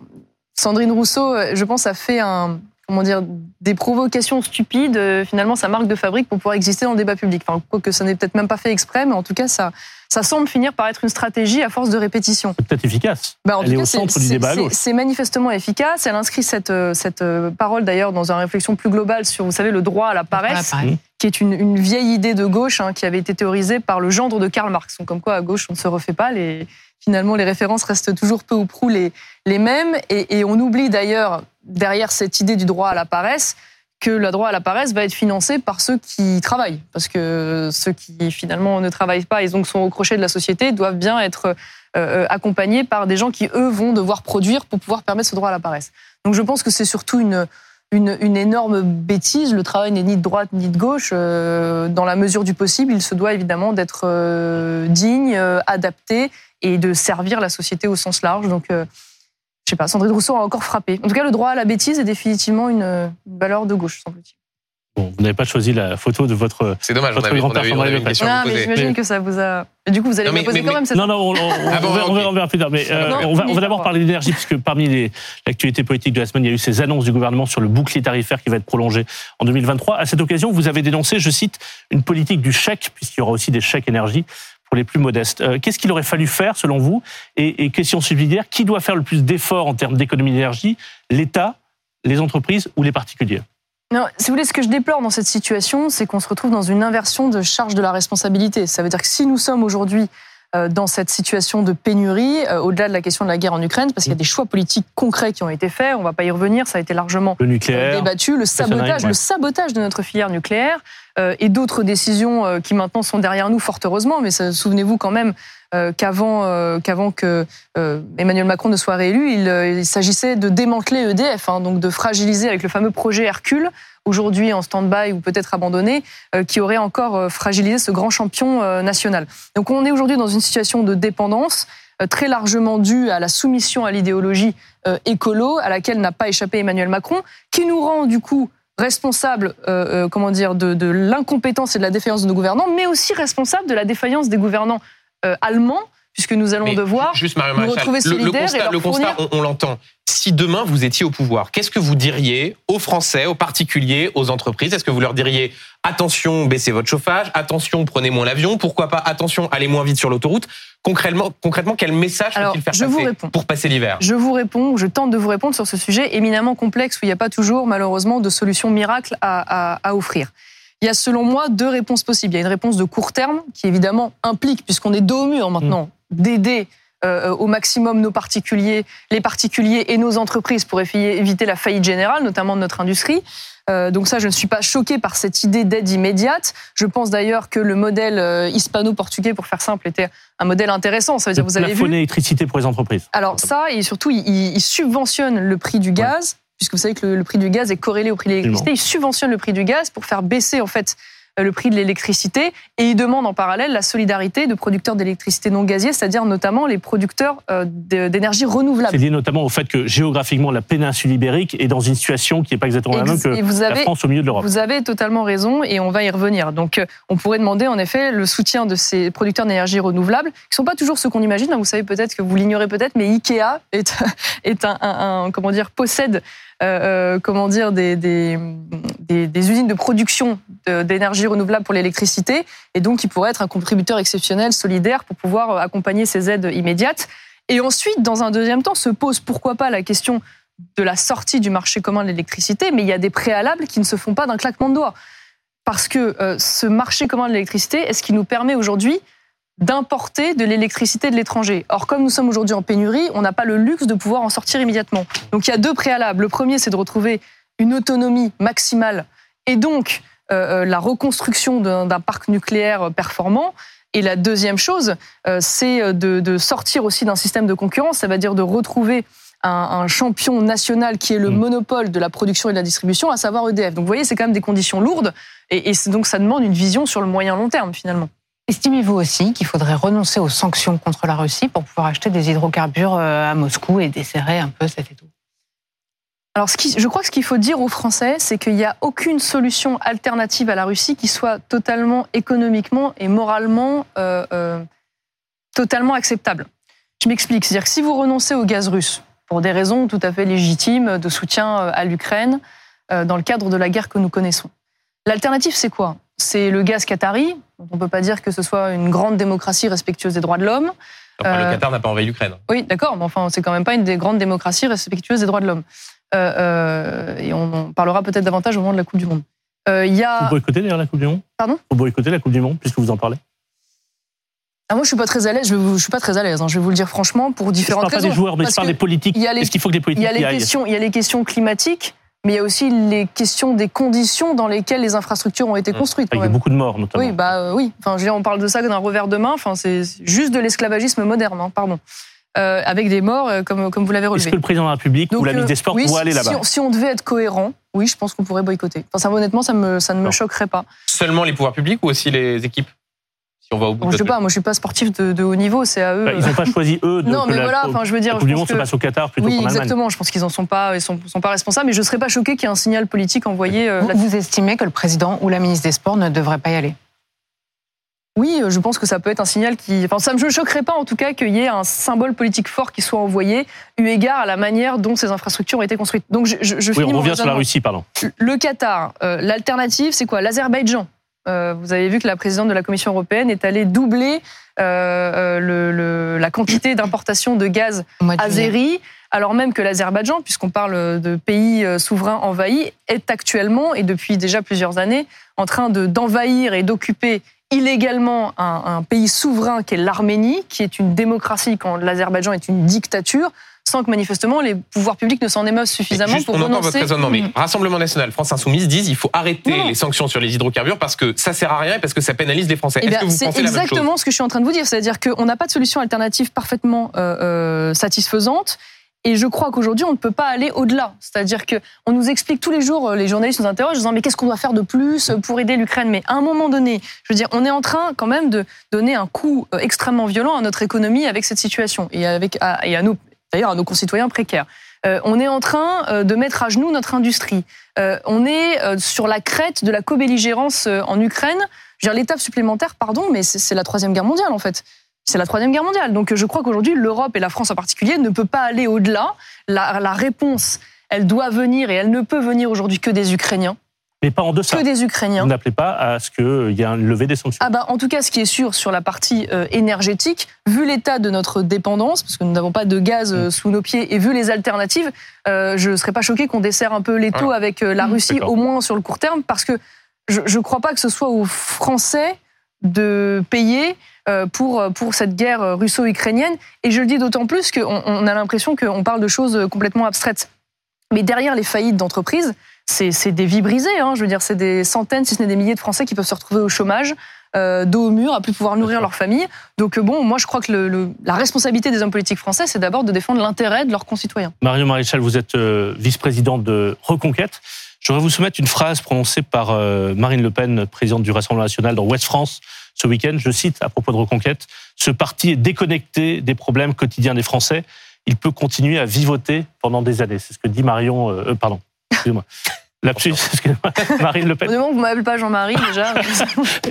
Sandrine Rousseau, je pense, a fait un, comment dire, des provocations stupides, euh, finalement, sa marque de fabrique pour pouvoir exister dans le débat public. Enfin, quoique ça n'est peut-être même pas fait exprès, mais en tout cas, ça, ça semble finir par être une stratégie à force de répétition. Peut-être efficace. Bah, Elle est au centre du débat C'est manifestement efficace. Elle inscrit cette, euh, cette euh, parole d'ailleurs dans une réflexion plus globale sur, vous savez, le droit à la paresse, qui est une, une, vieille idée de gauche hein, qui avait été théorisée par le gendre de Karl Marx. Donc, comme quoi, à gauche, on ne se refait pas. Les, finalement, les références restent toujours peu ou prou les, mêmes. Et, et on oublie d'ailleurs, derrière cette idée du droit à la paresse, que le droit à la paresse va être financé par ceux qui travaillent. Parce que ceux qui finalement ne travaillent pas et donc sont au crochet de la société doivent bien être euh, euh, accompagnés par des gens qui, eux, vont devoir produire pour pouvoir permettre ce droit à la paresse. Donc je pense que c'est surtout une, une, énorme bêtise. Le travail n'est ni de droite ni de gauche. Euh, dans la mesure du possible, il se doit évidemment d'être digne, adapté et de servir la société au sens large. Donc je sais pas, Sandrine Rousseau a encore frappé. En tout cas, le droit à la bêtise est définitivement une, valeur de gauche, semble-t-il. Bon, vous n'avez pas choisi la photo de votre. C'est dommage, on avait, on avait, on avait une question Non, mais j'imagine que ça vous a. du coup, vous allez me poser quand même cette. Non, non, on, ah on, verra, plus tard. Mais euh, on va, va d'abord parler d'énergie, puisque parmi l'actualité politique de la semaine, il y a eu ces annonces du gouvernement sur le bouclier tarifaire qui va être prolongé en 2023. À cette occasion, vous avez dénoncé, je cite, une politique du chèque, puisqu'il y aura aussi des chèques énergie pour les plus modestes. Euh, qu'est-ce qu'il aurait fallu faire, selon vous? Et, question subsidiaire, qui doit faire le plus d'efforts en termes d'économie d'énergie? L'État, les entreprises ou les particuliers? Non, si vous voulez, ce que je déplore dans cette situation, c'est qu'on se retrouve dans une inversion de charge de la responsabilité. Ça veut dire que si nous sommes aujourd'hui euh, dans cette situation de pénurie, euh, au-delà de la question de la guerre en Ukraine, parce qu'il y a des choix politiques concrets qui ont été faits, on ne va pas y revenir, ça a été largement débattu, le sabotage, le sabotage de notre filière nucléaire, euh, et d'autres décisions euh, qui maintenant sont derrière nous, fort heureusement. Mais souvenez-vous quand même euh, qu'avant qu'avant que Emmanuel Macron ne soit réélu, il, s'agissait de démanteler EDF, hein, donc de fragiliser avec le fameux projet Hercule, aujourd'hui en stand-by ou peut-être abandonné, qui aurait encore fragilisé ce grand champion national. Donc on est aujourd'hui dans une situation de dépendance très largement due à la soumission à l'idéologie écolo, à laquelle n'a pas échappé Emmanuel Macron, qui nous rend du coup responsable, euh, euh, comment dire, de, de l'incompétence et de la défaillance de nos gouvernants, mais aussi responsable de la défaillance des gouvernants euh, allemands, puisque nous allons devoir juste nous retrouver solidaires. Le, constat, le constat on, l'entend. Si demain vous étiez au pouvoir, qu'est-ce que vous diriez aux Français, aux particuliers, aux entreprises? Est-ce que vous leur diriez attention, baissez votre chauffage, attention, prenez moins l'avion, pourquoi pas attention, allez moins vite sur l'autoroute? Concrètement, concrètement, quel message faut-il faire passer pour passer l'hiver? Je vous réponds, je tente de vous répondre sur ce sujet éminemment complexe où il n'y a pas toujours, malheureusement, de solution miracle à, à, offrir. Il y a selon moi deux réponses possibles. Il y a une réponse de court terme qui évidemment implique, puisqu'on est dos au mur maintenant, mmh. d'aider euh, au maximum nos particuliers, les particuliers et nos entreprises pour éviter la faillite générale, notamment de notre industrie. Euh, donc ça, je ne suis pas choquée par cette idée d'aide immédiate. Je pense d'ailleurs que le modèle euh, hispano-portugais, pour faire simple, était un modèle intéressant. Ça veut dire, vous avez vu. l'électricité pour les entreprises. Alors ça, et surtout, il, subventionne le prix du gaz. Puisque vous savez que le, prix du gaz est corrélé au prix de l'électricité, il subventionne le prix du gaz pour faire baisser en fait le prix de l'électricité et il demande en parallèle la solidarité de producteurs d'électricité non gaziers, c'est-à-dire notamment les producteurs euh, d'énergie renouvelable. C'est lié notamment au fait que géographiquement la péninsule ibérique est dans une situation qui n'est pas exactement la même que la France au milieu de l'Europe. Vous avez totalement raison et on va y revenir. Donc euh, on pourrait demander en effet le soutien de ces producteurs d'énergie renouvelable qui ne sont pas toujours ceux qu'on imagine. Vous savez peut-être que vous l'ignorez peut-être, mais Ikea est, est un, un, comment dire possède euh, comment dire, des, des, usines de production d'énergie renouvelable pour l'électricité, et donc il pourrait être un contributeur exceptionnel, solidaire, pour pouvoir euh, accompagner ces aides immédiates. Et ensuite, dans un deuxième temps, se pose pourquoi pas la question de la sortie du marché commun de l'électricité, mais il y a des préalables qui ne se font pas d'un claquement de doigts. Parce que euh, ce marché commun de l'électricité est ce qui nous permet aujourd'hui d'importer de l'électricité de l'étranger. Or, comme nous sommes aujourd'hui en pénurie, on n'a pas le luxe de pouvoir en sortir immédiatement. Donc il y a deux préalables. Le premier, c'est de retrouver une autonomie maximale et donc la reconstruction d'un parc nucléaire performant. Et la deuxième chose, c'est de, de, sortir aussi d'un système de concurrence, ça veut dire de retrouver un, champion national qui est le mm. monopole de la production et de la distribution, à savoir EDF. Donc vous voyez, c'est quand même des conditions lourdes, et, donc ça demande une vision sur le moyen long terme finalement. Estimez-vous aussi qu'il faudrait renoncer aux sanctions contre la Russie pour pouvoir acheter des hydrocarbures euh, à Moscou et desserrer un peu cet étau? Alors, je crois que ce qu'il faut dire aux Français, c'est qu'il n'y a aucune solution alternative à la Russie qui soit totalement économiquement et moralement euh, euh, totalement acceptable. Je m'explique. C'est-à-dire que si vous renoncez au gaz russe, pour des raisons tout à fait légitimes de soutien à l'Ukraine dans le cadre de la guerre que nous connaissons. L'alternative, c'est quoi? C'est le gaz qatari. On ne peut pas dire que ce soit une grande démocratie respectueuse des droits de l'homme. le euh, Qatar n'a pas envahi l'Ukraine. Oui, d'accord, mais enfin, c'est quand même pas une des grandes démocraties respectueuses des droits de l'homme. et on en parlera peut-être davantage au moment de la Coupe du Monde. Il y a... Vous boycottez d'ailleurs la Coupe du Monde? Pardon? Vous boycottez la Coupe du Monde, puisque vous en parlez? Ah, moi, je suis pas très à l'aise. Je, je suis pas très à l'aise. Hein, je vais vous le dire franchement pour différentes raisons. Je parle pas des joueurs, mais je parle des politiques. Est-ce qu'il faut que les politiques Il y a les questions. Il y a les questions climatiques. Mais il y a aussi les questions des conditions dans lesquelles les infrastructures ont été construites. Il y a beaucoup de morts, notamment. Oui, bah euh, oui. Enfin, je veux dire, on parle de ça d'un revers de main. Enfin, c'est juste de l'esclavagisme moderne. Hein, pardon. Euh, avec des morts, euh, comme, comme vous l'avez relevé. Est-ce que le président de la République ou la ministre des Sports oui, aller là-bas si, si, on devait être cohérent, oui, je pense qu'on pourrait boycotter. Enfin, ça, honnêtement, ça, me, ça ne me choquerait pas. Seulement les pouvoirs publics ou aussi les équipes? On va au bout je sais pas, moi je suis pas sportif de, haut niveau, c'est à eux. Bah, ils n'ont pas choisi eux. De, non, mais voilà, enfin je veux dire. La Coupe du Monde se passe au Qatar plutôt Oui, exactement. Je pense qu'ils en sont pas, ils sont, sont pas responsables. Mais je serais pas choqué qu'il y ait un signal politique envoyé. Euh, vous, vous estimez que le président ou la ministre des Sports ne devrait pas y aller? Oui, euh, je pense que ça peut être un signal qui. Enfin, ça ne me choquerait pas en tout cas qu'il y ait un symbole politique fort qui soit envoyé, eu égard à la manière dont ces infrastructures ont été construites. Donc, je, je, oui, on revient sur la Russie, pardon. Le Qatar, euh, l'alternative, c'est quoi? L'Azerbaïdjan. Euh, vous avez vu que la présidente de la Commission européenne est allée doubler euh, euh, la quantité d'importation de gaz azéri, alors même que l'Azerbaïdjan, puisqu'on parle de pays souverains envahis, est actuellement et depuis déjà plusieurs années en train d'envahir et d'occuper illégalement un, pays souverain qui est l'Arménie, qui est une démocratie quand l'Azerbaïdjan est une dictature sans que manifestement les pouvoirs publics ne s'en émeuvent suffisamment pour on entend votre raisonnement, mais mm. Rassemblement national, France Insoumise disent il faut arrêter les sanctions sur les hydrocarbures parce que ça sert à rien et parce que ça pénalise les Français. Eh c'est exactement ce que je suis en train de vous dire, c'est-à-dire qu'on n'a pas de solution alternative parfaitement euh, euh, satisfaisante. Et je crois qu'aujourd'hui, on ne peut pas aller au-delà. C'est-à-dire qu'on nous explique tous les jours, euh, les journalistes nous interrogent, en disant mais qu'est-ce qu'on doit faire de plus pour aider l'Ukraine? Mais à un moment donné, je veux dire, on est en train quand même de donner un coup extrêmement violent à notre économie avec cette situation et, avec, et à, nos, d'ailleurs à nos concitoyens précaires. Euh, on est en train euh, de mettre à genoux notre industrie. Euh, on est sur la crête de la co-belligérance en Ukraine. L'étape supplémentaire, pardon, mais c'est la troisième guerre mondiale en fait. C'est la troisième guerre mondiale. Donc je crois qu'aujourd'hui, l'Europe et la France en particulier ne peut pas aller au-delà. La, la réponse, elle doit venir et elle ne peut venir aujourd'hui que des Ukrainiens mais pas en deçà. Que des Ukrainiens. Vous n'appelez pas à ce qu'il y ait un levé des sanctions. Ah bah, en tout cas, ce qui est sûr sur la partie euh, énergétique, vu l'état de notre dépendance, parce que nous n'avons pas de gaz euh, sous nos pieds, et vu les alternatives, euh, je ne serais pas choqué qu'on desserre un peu les taux avec la. Russie, au moins sur le court terme, parce que je ne crois pas que ce soit aux Français de payer pour, pour cette guerre russo-ukrainienne. Et je le dis d'autant plus qu'on on a l'impression qu'on parle de choses complètement abstraites. Mais derrière les faillites d'entreprises, c'est des vies brisées. Hein. Je veux dire, c'est des centaines, si ce n'est des milliers de Français qui peuvent se retrouver au chômage, euh, dos au mur, à plus pouvoir nourrir leur famille. Donc euh, bon, moi je crois que la responsabilité des hommes politiques français, c'est d'abord de défendre l'intérêt de leurs concitoyens. Mario Maréchal, vous êtes euh, vice-présidente de Reconquête. Je voudrais vous soumettre une phrase prononcée par euh, Marine Le Pen, présidente du Rassemblement national dans Ouest France ce week-end. Je cite à propos de Reconquête Ce parti est déconnecté des problèmes quotidiens des Français. Il peut continuer à vivoter pendant des années. C'est ce que dit Marion. Pardon, excusez-moi. Lapsus, excusez-moi, Marine Le Pen. Au vous m'appelez pas Jean-Marie déjà.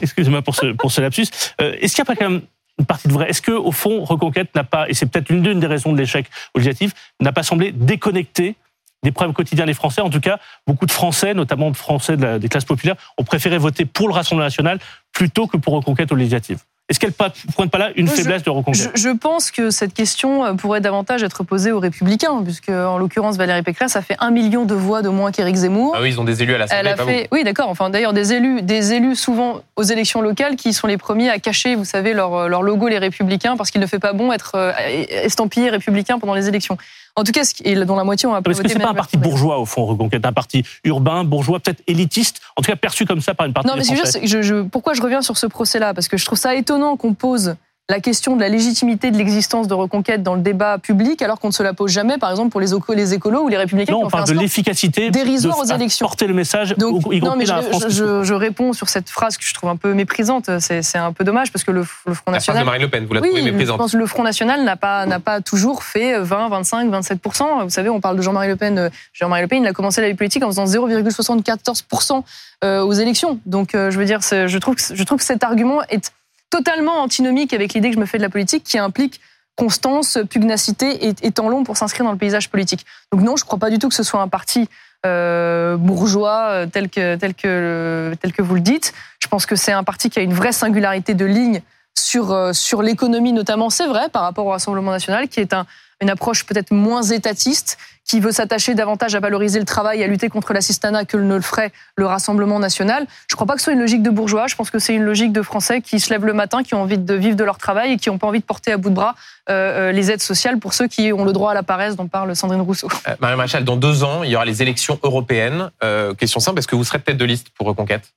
excusez-moi pour ce, pour ce lapsus. Euh, est-ce qu'il n'y a pas quand même une partie de vrai? Est-ce que au fond, Reconquête n'a pas, et c'est peut-être l'une des raisons de l'échec législatif, n'a pas semblé déconnecté des problèmes quotidiens des Français? En tout cas, beaucoup de Français, notamment de Français des classes populaires, ont préféré voter pour le Rassemblement national plutôt que pour Reconquête aux législatives. Est-ce qu'elle ne pointe pas là une faiblesse de reconquête je, pense que cette question euh, pourrait davantage être posée aux Républicains, puisque en l'occurrence Valérie Pécresse a fait un million de voix de moins qu'Éric Zemmour. Ah oui, ils ont des élus à l'Assemblée. Elle a fait, oui, d'accord. Enfin, d'ailleurs, des élus, des élus souvent aux élections locales qui sont les premiers à cacher, vous savez, leur, leur logo les Républicains, parce qu'il ne fait pas bon être euh, estampillé républicain pendant les élections. En tout cas, dont la moitié ont approuvé. Parce que c'est pas un parti bourgeois au fond, Reconquête, un parti urbain, bourgeois, peut-être élitiste, en tout cas perçu comme ça par une partie non, mais des Français. Je, je, pourquoi je reviens sur ce procès-là? Parce que je trouve ça étonnant qu'on pose la question de la légitimité de l'existence de Reconquête dans le débat public, alors qu'on ne se la pose jamais, par exemple, pour les, les écolos ou les républicains. Non, on parle de l'efficacité dérisoire aux élections. Porter le message, Donc, non, mais je, je, réponds sur cette phrase que je trouve un peu méprisante. C'est un peu dommage parce que le, Front National. La phrase de Marine Le Pen, vous la trouvez méprisante. Je pense que le Front National n'a pas, toujours fait 20, 25, 27 Vous savez, on parle de Jean-Marie Le Pen. Jean-Marie Le Pen, il a commencé la vie politique en faisant 0,74 euh, aux élections. Donc, euh, je veux dire, je trouve, que, je trouve que cet argument est totalement antinomique avec l'idée que je me fais de la politique qui implique constance, pugnacité et, temps long pour s'inscrire dans le paysage politique. Donc non, je ne crois pas du tout que ce soit un parti euh, bourgeois euh, tel que, tel, que, tel que vous le dites. Je pense que c'est un parti qui a une vraie singularité de ligne sur, euh, sur l'économie notamment, c'est vrai, par rapport au Rassemblement national, qui est un, une approche peut-être moins étatiste, qui veut s'attacher davantage à valoriser le travail et à lutter contre l'assistanat que ne le ferait le Rassemblement national. Je ne crois pas que ce soit une logique de bourgeois, je pense que c'est une logique de Français qui se lèvent le matin, qui ont envie de vivre de leur travail et qui n'ont pas envie de porter à bout de bras euh, euh, les aides sociales pour ceux qui ont le droit à la paresse dont parle Sandrine Rousseau. Euh, Marie dans deux ans, il y aura les élections européennes. question simple, est-ce que vous serez tête de liste pour Reconquête?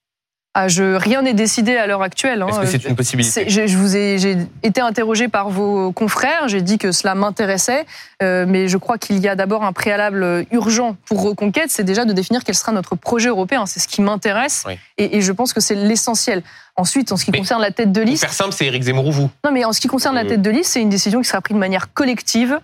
Ah, je, rien n'est décidé à l'heure actuelle. Hein. Est-ce que c'est une possibilité je, vous ai, J'ai été interrogé par vos confrères, j'ai dit que cela m'intéressait, euh, mais je crois qu'il y a d'abord un préalable urgent pour Reconquête, c'est déjà de définir quel sera notre projet européen. C'est ce qui m'intéresse et, et, je pense que c'est l'essentiel. Ensuite, en ce qui concerne la tête de liste... Pour faire simple, c'est Éric Zemmour ou vous? Non, mais en ce qui concerne la euh. tête de liste, c'est une décision qui sera prise de manière collective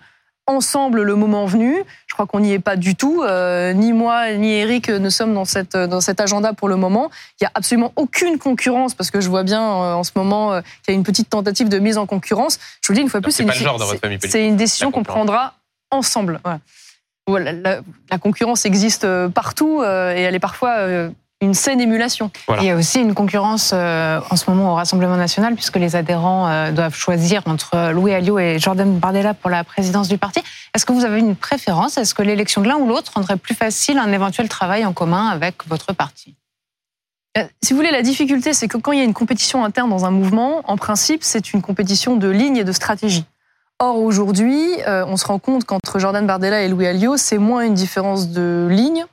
ensemble le moment venu. Je crois qu'on n'y est pas du tout. Euh, ni moi, ni Eric ne sommes dans, cette, dans cet agenda pour le moment. Il n'y a absolument aucune concurrence parce que je vois bien euh, en ce moment euh, qu'il y a une petite tentative de mise en concurrence. Je vous le dis une fois plus, c'est une, une, décision qu'on prendra ensemble. Voilà. La, la, concurrence existe partout et elle est parfois une saine émulation. Il y a aussi une concurrence euh, en ce moment au Rassemblement national, puisque les adhérents euh, doivent choisir entre Louis Alliot et Jordan Bardella pour la présidence du parti. Est-ce que vous avez une préférence? Est-ce que l'élection de l'un ou l'autre rendrait plus facile un éventuel travail en commun avec votre parti? Euh, si vous voulez, la difficulté, c'est que quand il y a une compétition interne dans un mouvement, en principe, c'est une compétition de ligne et de stratégie. Or, aujourd'hui, on se rend compte qu'entre Jordan Bardella et Louis Alliot, c'est moins une différence de ligne,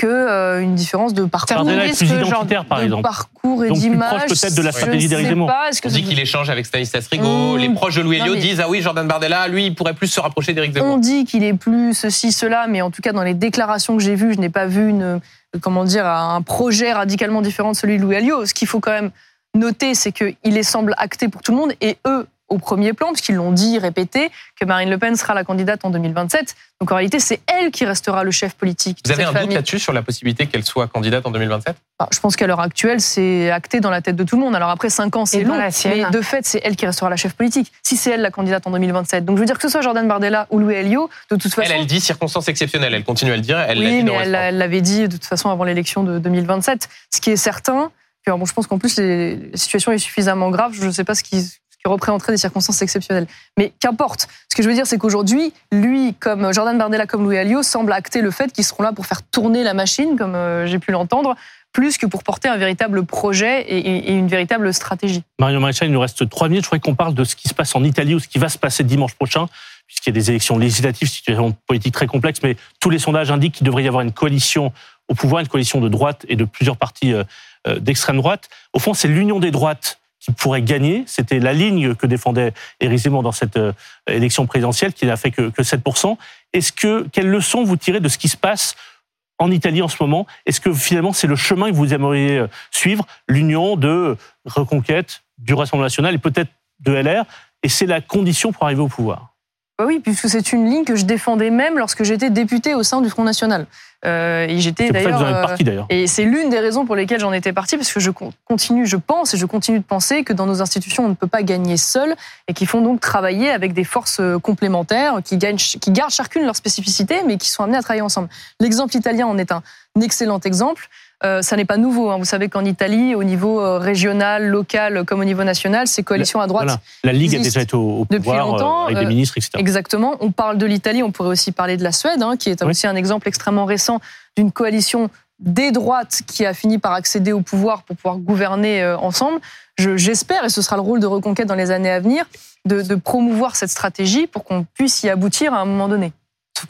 que euh, une différence de parcours. Bardella est plus identitaire, par exemple. parcours et d'image. peut-être de la stratégie d'Éric Zemmour. On dit qu'il échange avec Stanislas Rigaud. Les proches de Louis Elliot disent ah oui, Jordan Bardella, lui, il pourrait plus se rapprocher d'Éric Zemmour. On dit qu'il est plus ceci, cela, mais en tout cas dans les déclarations que j'ai vues, je n'ai pas vu une, comment dire, un projet radicalement différent de celui de Louis Alliot. Ce qu'il faut quand même noter, c'est qu'il est semble acté pour tout le monde et eux au premier plan, puisqu'ils l'ont dit, répété, que Marine Le Pen sera la candidate en 2027. Donc en réalité, c'est elle qui restera le chef politique. Vous avez un doute là-dessus sur la possibilité qu'elle soit candidate en 2027 bah, Je pense qu'à l'heure actuelle, c'est acté dans la tête de tout le monde. Alors après 5 ans, c'est long, mais de fait, c'est elle qui restera la chef politique, si c'est elle la candidate en 2027. Donc je veux dire que ce soit Jordan Bardella ou Louis Elio, de toute façon... Elle, elle dit circonstances exceptionnelles, elle continue à le dire. Elle oui, mais elle l'avait dit de toute façon avant l'élection de 2027. Ce qui est certain, bon, je pense qu'en plus, la situation est suffisamment grave. Je ne sais pas ce qui, qui représenterait des circonstances exceptionnelles. Mais qu'importe. Ce que je veux dire, c'est qu'aujourd'hui, lui, comme Jordan Bardella, comme Louis Alliot, semble acter le fait qu'ils seront là pour faire tourner la machine, comme euh, j'ai pu l'entendre, plus que pour porter un véritable projet et, une véritable stratégie. Mario Maréchal, il nous reste trois minutes. Je voudrais qu'on parle de ce qui se passe en Italie ou ce qui va se passer dimanche prochain, puisqu'il y a des élections législatives, situation politique très complexe, mais tous les sondages indiquent qu'il devrait y avoir une coalition au pouvoir, une coalition de droite et de plusieurs partis euh, euh, d'extrême droite. Au fond, c'est l'union des droites qui pourrait gagner. C'était la ligne que défendait Zemmour dans cette euh, élection présidentielle, qui n'a fait que, 7%. Est-ce que quelle leçon vous tirez de ce qui se passe en Italie en ce moment? Est-ce que finalement c'est le chemin que vous aimeriez euh, suivre, l'union de reconquête du Rassemblement national et peut-être de LR, et c'est la condition pour arriver au pouvoir oui, puisque c'est une ligne que je défendais même lorsque j'étais député au sein du Front National. Euh, et j'étais d'ailleurs. Euh, d'ailleurs. Et c'est l'une des raisons pour lesquelles j'en étais parti, parce que je continue, je pense et je continue de penser que dans nos institutions, on ne peut pas gagner seul et qu'il faut donc travailler avec des forces euh, complémentaires qui, gagnent, qui gardent chacune leur spécificité, mais qui sont amenées à travailler ensemble. L'exemple italien en est un excellent exemple. Euh, ça n'est pas nouveau. Hein. Vous savez qu'en Italie, au niveau euh, régional, local, comme au niveau national, ces coalitions à droite. La Ligue a déjà été au, pouvoir depuis longtemps, avec des ministres, etc. Exactement. On parle de l'Italie, on pourrait aussi parler de la Suède, hein, qui est aussi un exemple extrêmement récent d'une coalition des droites qui a fini par accéder au pouvoir pour pouvoir gouverner ensemble. J'espère, et ce sera le rôle de Reconquête dans les années à venir, de, de promouvoir cette stratégie pour qu'on puisse y aboutir à un moment donné.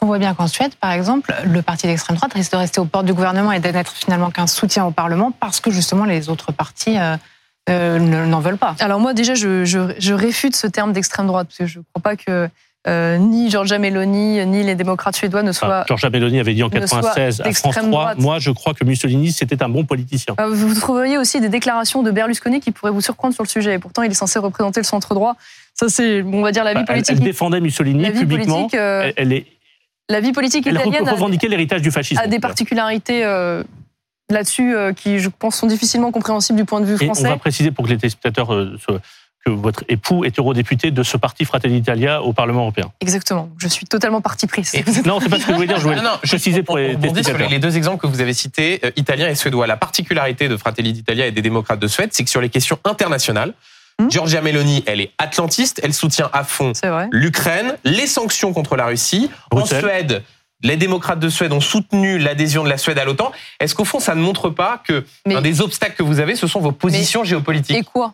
On voit bien qu'en Suède, par exemple, le parti d'extrême droite risque de rester aux portes du gouvernement et d'être finalement qu'un soutien au Parlement parce que justement les autres partis euh, euh, n'en veulent pas. Alors moi déjà, je, je, je réfute ce terme d'extrême droite parce que je ne crois pas que euh, ni Giorgia Meloni ni les démocrates suédois ne soient. Enfin, Giorgia Meloni avait dit en 96 à France 3, droite. moi je crois que Mussolini c'était un bon politicien. Euh, Vous trouveriez aussi des déclarations de Berlusconi qui pourraient vous surprendre sur le sujet. Et pourtant, il est censé représenter le centre droit. Ça, c'est, on va dire, la vie elle, politique. elle défendait Mussolini la vie publiquement. politique, euh, Elle, elle est, la vie politique elle italienne revendiquait l'héritage du fascisme. a des particularités euh, là-dessus euh, qui, je pense, sont difficilement compréhensibles du point de vue Et on français. va préciser pour que les téléspectateurs euh, soient- que votre époux est eurodéputé de ce parti Fratelli d'Italia au Parlement européen. Exactement. Je suis totalement partie prise. Et- Non, c'est pas ce que je voulais dire. Je voulais Non, non, je- préciser pour on- les sur les, deux exemples que vous avez cités, euh, italiens et suédois. La particularité de Fratelli d'Italia et des démocrates de Suède, c'est que sur les questions internationales, Hmm. Giorgia Meloni, elle est atlantiste, elle soutient à fond l'Ukraine, les sanctions contre la Russie. Bruxelles. En Suède, les démocrates de Suède ont soutenu l'adhésion de la Suède à l'OTAN. Est-ce qu'au fond, ça ne montre pas que Mais- un des obstacles que vous avez, ce sont vos positions géopolitiques Et quoi?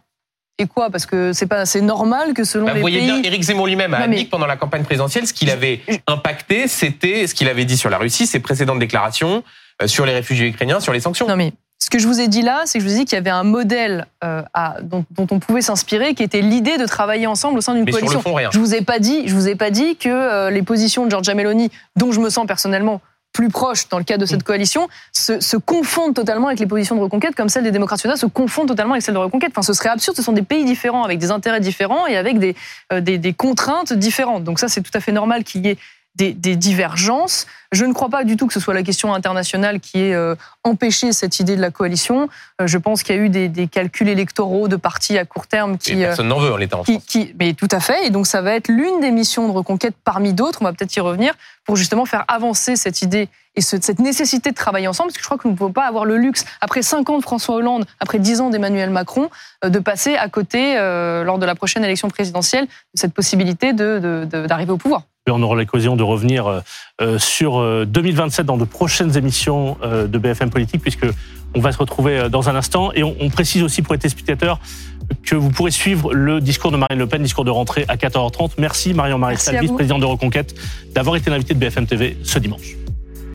Et quoi? Parce que c'est pas, c'est normal que selon Bah, les vous voyez pays. bien, Éric Zemmour lui-même a admis que pendant la campagne présidentielle, ce qu'il avait impacté, c'était ce qu'il avait dit sur la Russie, ses précédentes déclarations euh, sur les réfugiés ukrainiens, sur les sanctions. Non mais ce que je vous ai dit là, c'est que je vous ai dit qu'il y avait un modèle euh, à- dont, dont on pouvait s'inspirer, qui était l'idée de travailler ensemble au sein d'une sur coalition. le fond, rien. Je vous ai pas dit, je vous ai pas dit que euh, les positions de Giorgia Meloni, dont je me sens personnellement plus proche dans le cadre de cette coalition, se, se confondent totalement avec les positions de reconquête, comme celles des démocrates se confondent totalement avec celles de reconquête. Enfin, ce serait absurde. Ce sont des pays différents, avec des intérêts différents et avec des, euh, des, des contraintes différentes. Donc ça, c'est tout à fait normal qu'il y ait des, des divergences. Je ne crois pas du tout que ce soit la question internationale qui ait euh, empêché cette idée de la coalition. Euh, je pense qu'il y a eu des, des calculs électoraux de partis à court terme Et qui, euh, personne n'en veut en l'état en qui, qui- mais tout à fait. Et donc, ça va être l'une des missions de reconquête parmi d'autres. On va peut-être y revenir pour justement faire avancer cette idée et ce- cette nécessité de travailler ensemble. Parce que je crois que nous ne pouvons pas avoir le luxe, après 5 ans de François Hollande, après 10 ans d'Emmanuel Macron, euh, de passer à côté, euh, lors de la prochaine élection présidentielle, de cette possibilité de- de- de- d'arriver au pouvoir. On aura l'occasion de revenir euh, sur euh, 2027 dans de prochaines émissions euh, de BFM Politique, puisque on va se retrouver euh, dans un instant. Et on, on précise aussi pour les téléspectateurs que vous pourrez suivre le discours de Marine Le Pen, discours de rentrée à 14h30. Merci Marion Maréchal, vice-présidente de Reconquête, d'avoir été l'invité de BFM TV ce dimanche.